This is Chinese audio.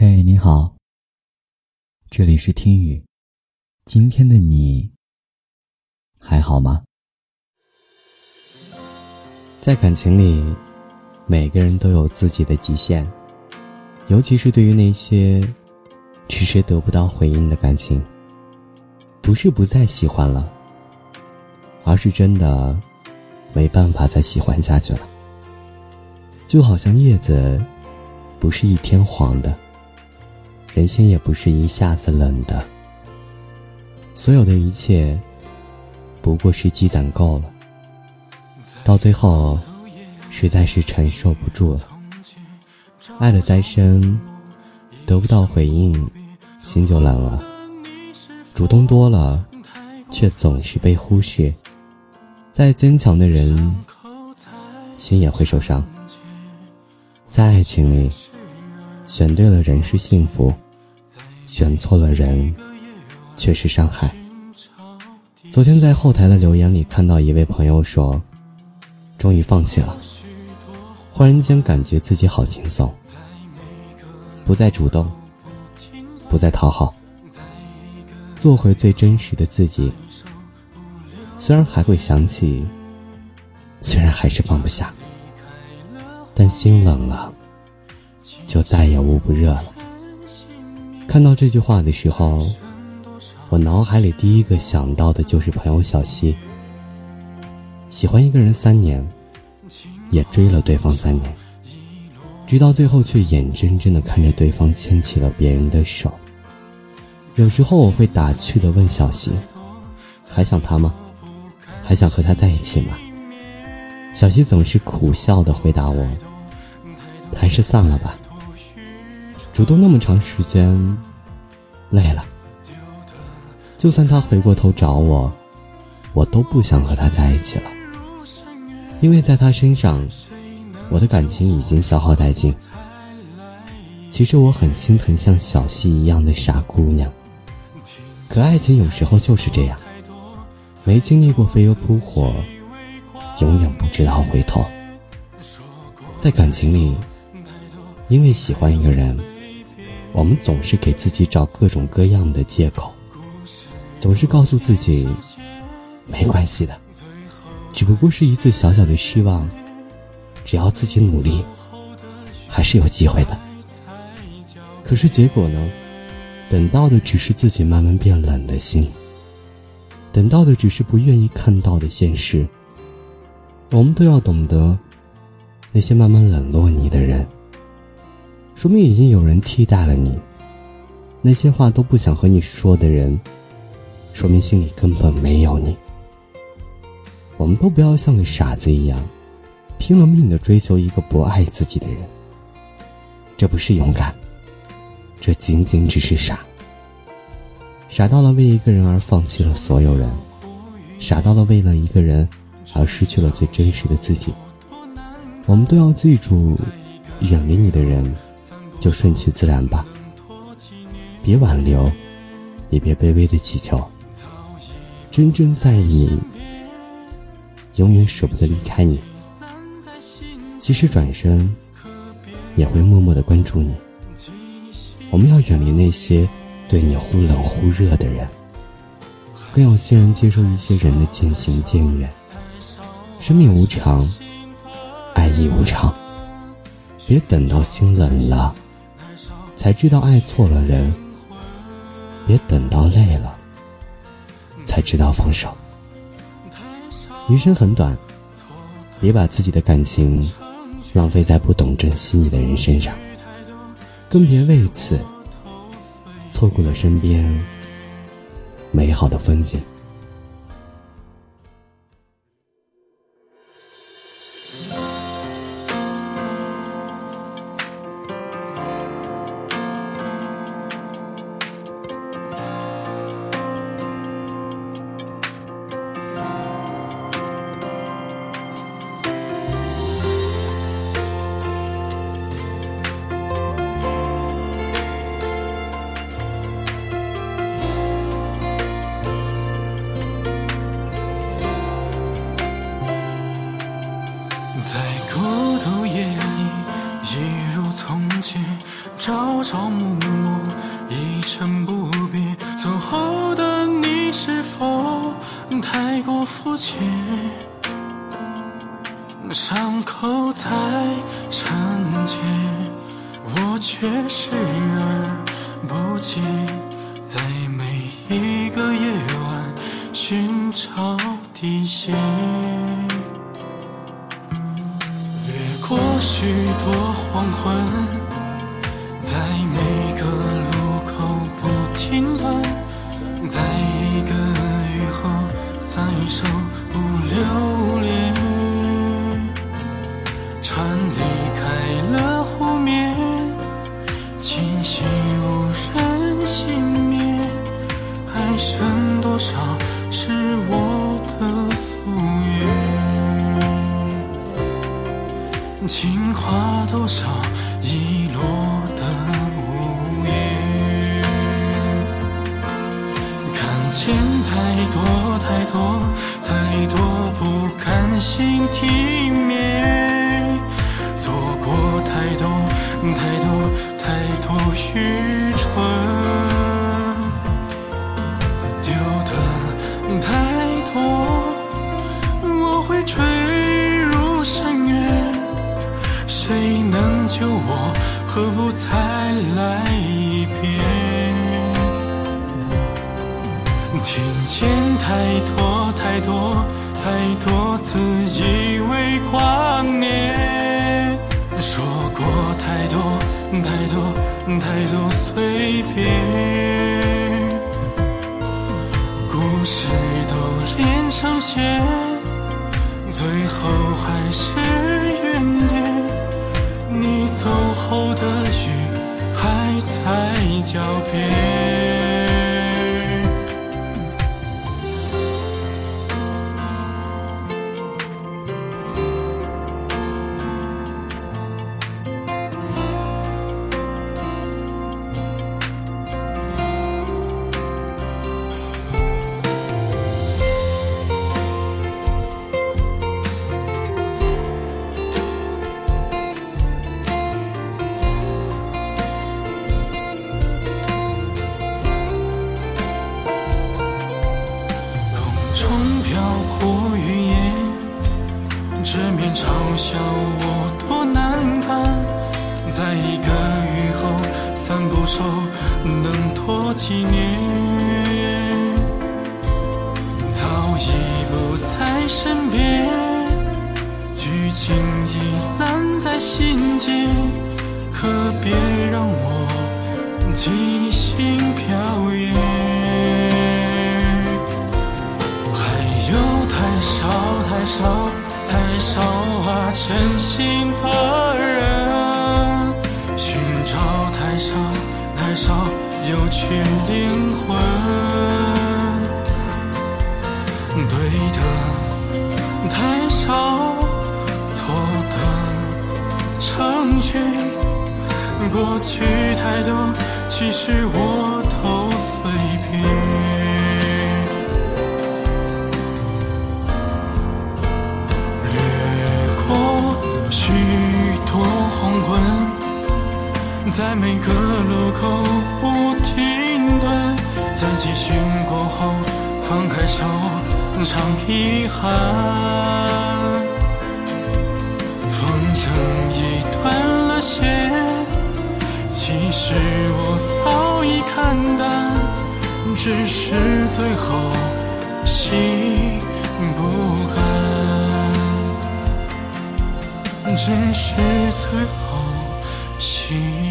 嘿，你好，这里是听雨。今天的你还好吗？在感情里，每个人都有自己的极限，尤其是对于那些迟迟得不到回应的感情，不是不再喜欢了，而是真的没办法再喜欢下去了。就好像叶子不是一天黄的。人心也不是一下子冷的，所有的一切不过是积攒够了，到最后实在是承受不住了。爱的再深，得不到回应，心就冷了；主动多了，却总是被忽视。再坚强的人，心也会受伤。在爱情里，选对了人是幸福。选错了人，却是伤害。昨天在后台的留言里看到一位朋友说：“终于放弃了，忽然间感觉自己好轻松，不再主动，不再讨好，做回最真实的自己。虽然还会想起，虽然还是放不下，但心冷了，就再也捂不热了。”看到这句话的时候，我脑海里第一个想到的就是朋友小溪。喜欢一个人三年，也追了对方三年，直到最后却眼睁睁的看着对方牵起了别人的手。有时候我会打趣的问小溪：“还想他吗？还想和他在一起吗？”小溪总是苦笑的回答我：“还是算了吧。”主动那么长时间，累了。就算他回过头找我，我都不想和他在一起了，因为在他身上，我的感情已经消耗殆尽。其实我很心疼像小溪一样的傻姑娘，可爱情有时候就是这样，没经历过飞蛾扑火，永远不知道回头。在感情里，因为喜欢一个人。我们总是给自己找各种各样的借口，总是告诉自己没关系的，只不过是一次小小的失望，只要自己努力，还是有机会的。可是结果呢？等到的只是自己慢慢变冷的心，等到的只是不愿意看到的现实。我们都要懂得，那些慢慢冷落你的人。说明已经有人替代了你。那些话都不想和你说的人，说明心里根本没有你。我们都不要像个傻子一样，拼了命的追求一个不爱自己的人。这不是勇敢，这仅仅只是傻。傻到了为一个人而放弃了所有人，傻到了为了一个人而失去了最真实的自己。我们都要记住，远离你的人。就顺其自然吧，别挽留，也别卑微的祈求。真正在意你，永远舍不得离开你。即使转身，也会默默的关注你。我们要远离那些对你忽冷忽热的人，更要欣然接受一些人的渐行渐远。生命无常，爱亦无常，别等到心冷了。才知道爱错了人，别等到累了，才知道放手。余生很短，别把自己的感情浪费在不懂珍惜你的人身上，更别为此错过了身边美好的风景。肤浅？伤口在沉淀，我却视而不见，在每一个夜晚寻找底线，掠过许多黄昏，在每手不留恋。船离开了湖面，清晰无人幸免，还剩多少是我的夙愿？情话多少遗落的无言？看见太多太多太多不甘心体面。太多太多太多愚蠢，丢的太多，我会坠入深渊。谁能救我？何不再来听见太多太多太多自以为挂念。说过太多太多太多随便，故事都连成线，最后还是怨念。你走后的雨还在脚边。一个雨后散步愁能拖几年，早已不在身边，剧情已烂在心间，可别让我即兴表演。还有太少太少。太少啊，真心的人，少太少太少，有趣灵魂。对的太少，错的成全。过去太多，其实我都随便。在每个路口不停顿，在集训过后放开手，尝遗憾。风筝已断了线，其实我早已看淡，只是最后心不甘，只是最后心。